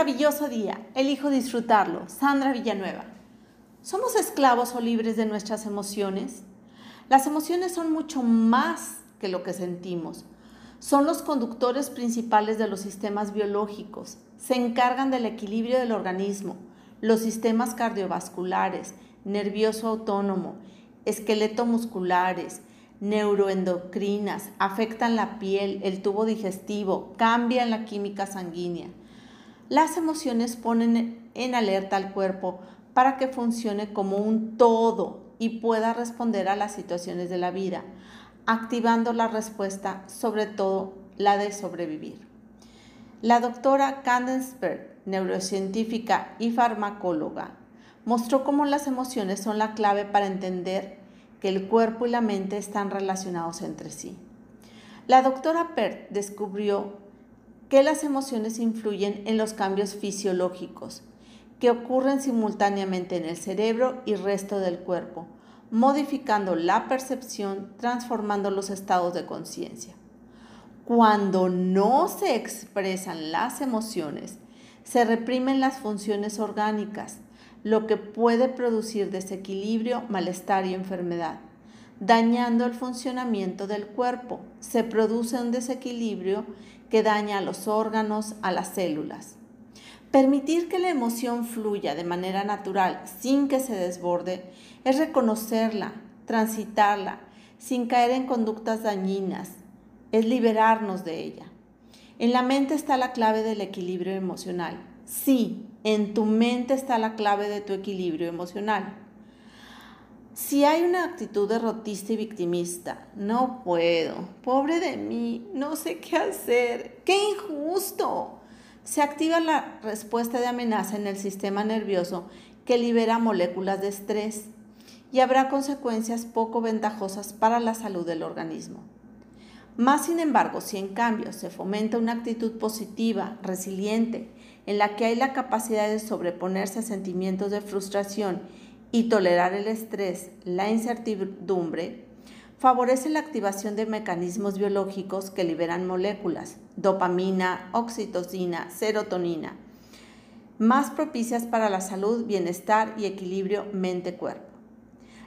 maravilloso día. Elijo disfrutarlo. Sandra Villanueva. ¿Somos esclavos o libres de nuestras emociones? Las emociones son mucho más que lo que sentimos. Son los conductores principales de los sistemas biológicos. Se encargan del equilibrio del organismo, los sistemas cardiovasculares, nervioso autónomo, esqueleto musculares, neuroendocrinas, afectan la piel, el tubo digestivo, cambian la química sanguínea. Las emociones ponen en alerta al cuerpo para que funcione como un todo y pueda responder a las situaciones de la vida, activando la respuesta, sobre todo la de sobrevivir. La doctora Candace Berg, neurocientífica y farmacóloga, mostró cómo las emociones son la clave para entender que el cuerpo y la mente están relacionados entre sí. La doctora Pert descubrió que las emociones influyen en los cambios fisiológicos que ocurren simultáneamente en el cerebro y resto del cuerpo, modificando la percepción, transformando los estados de conciencia. Cuando no se expresan las emociones, se reprimen las funciones orgánicas, lo que puede producir desequilibrio, malestar y enfermedad, dañando el funcionamiento del cuerpo. Se produce un desequilibrio que daña a los órganos, a las células. Permitir que la emoción fluya de manera natural sin que se desborde es reconocerla, transitarla, sin caer en conductas dañinas, es liberarnos de ella. En la mente está la clave del equilibrio emocional. Sí, en tu mente está la clave de tu equilibrio emocional. Si hay una actitud derrotista y victimista, no puedo, pobre de mí, no sé qué hacer, qué injusto. Se activa la respuesta de amenaza en el sistema nervioso que libera moléculas de estrés y habrá consecuencias poco ventajosas para la salud del organismo. Más sin embargo, si en cambio se fomenta una actitud positiva, resiliente, en la que hay la capacidad de sobreponerse a sentimientos de frustración y tolerar el estrés, la incertidumbre, favorece la activación de mecanismos biológicos que liberan moléculas, dopamina, oxitocina, serotonina, más propicias para la salud, bienestar y equilibrio mente-cuerpo.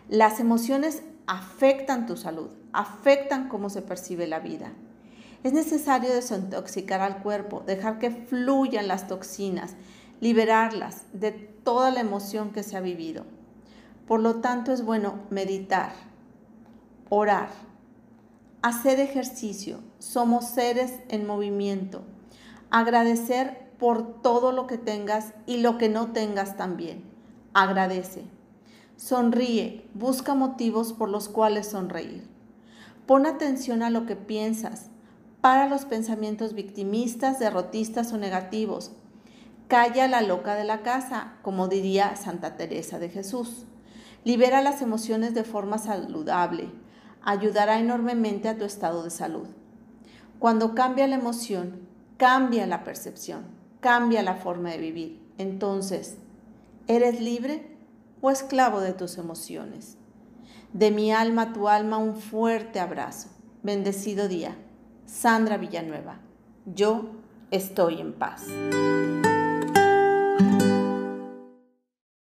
Las emociones afectan tu salud, afectan cómo se percibe la vida. Es necesario desintoxicar al cuerpo, dejar que fluyan las toxinas, liberarlas de toda la emoción que se ha vivido. Por lo tanto, es bueno meditar, orar, hacer ejercicio. Somos seres en movimiento. Agradecer por todo lo que tengas y lo que no tengas también. Agradece. Sonríe, busca motivos por los cuales sonreír. Pon atención a lo que piensas, para los pensamientos victimistas, derrotistas o negativos. Calla la loca de la casa, como diría Santa Teresa de Jesús. Libera las emociones de forma saludable. Ayudará enormemente a tu estado de salud. Cuando cambia la emoción, cambia la percepción, cambia la forma de vivir. Entonces, ¿eres libre? o esclavo de tus emociones. De mi alma a tu alma un fuerte abrazo. Bendecido día. Sandra Villanueva. Yo estoy en paz.